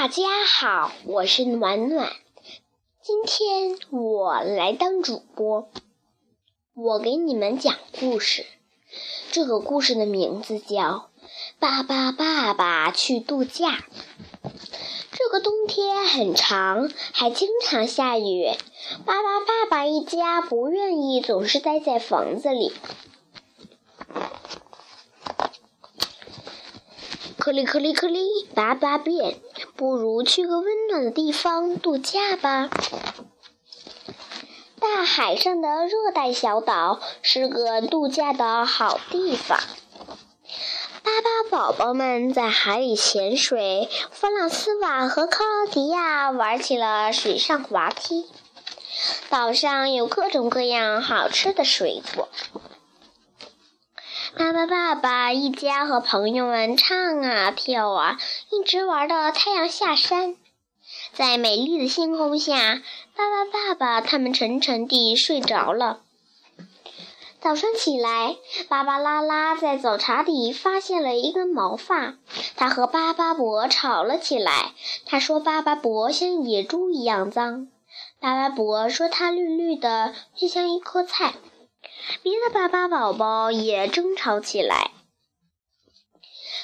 大家好，我是暖暖，今天我来当主播，我给你们讲故事。这个故事的名字叫《爸爸爸爸去度假》。这个冬天很长，还经常下雨。爸爸爸爸一家不愿意总是待在房子里。克里克里克里，爸爸变，不如去个温暖的地方度假吧。大海上的热带小岛是个度假的好地方。巴巴宝宝们在海里潜水，弗朗斯瓦和克劳迪亚玩起了水上滑梯。岛上有各种各样好吃的水果。巴巴爸爸一家和朋友们唱啊跳啊，一直玩到太阳下山。在美丽的星空下，巴巴爸爸他们沉沉地睡着了。早上起来，芭芭拉拉在早茶里发现了一根毛发，他和巴巴伯吵了起来。他说巴巴伯像野猪一样脏，巴巴伯说他绿绿的，就像一颗菜。别的巴巴宝宝也争吵起来，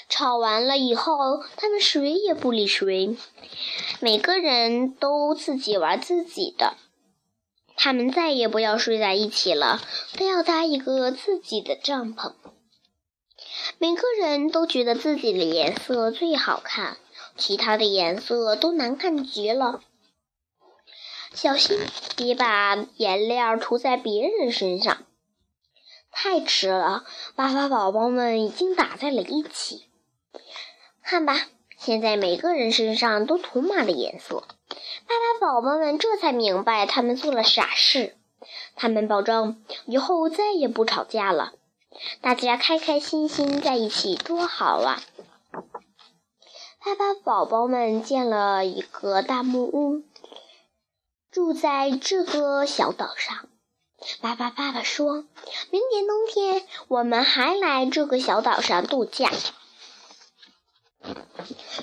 吵完了以后，他们谁也不理谁，每个人都自己玩自己的。他们再也不要睡在一起了，都要搭一个自己的帐篷。每个人都觉得自己的颜色最好看，其他的颜色都难看极了。小心，别把颜料涂在别人身上。太迟了，巴巴宝宝们已经打在了一起。看吧，现在每个人身上都涂满了颜色。巴巴宝宝们这才明白他们做了傻事。他们保证以后再也不吵架了，大家开开心心在一起多好啊！巴巴宝宝们建了一个大木屋，住在这个小岛上。巴巴爸爸说：“明年冬天我们还来这个小岛上度假。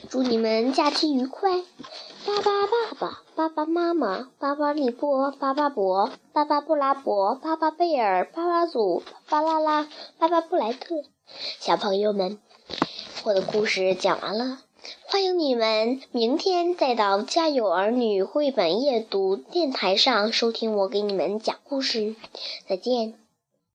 祝你们假期愉快！”巴巴爸爸、巴巴妈妈、巴巴利波、巴巴伯、巴巴布拉伯、巴巴贝尔、巴巴祖、巴拉拉、巴巴布莱特，小朋友们，我的故事讲完了。欢迎你们明天再到《家有儿女》绘本夜读电台上收听我给你们讲故事。再见。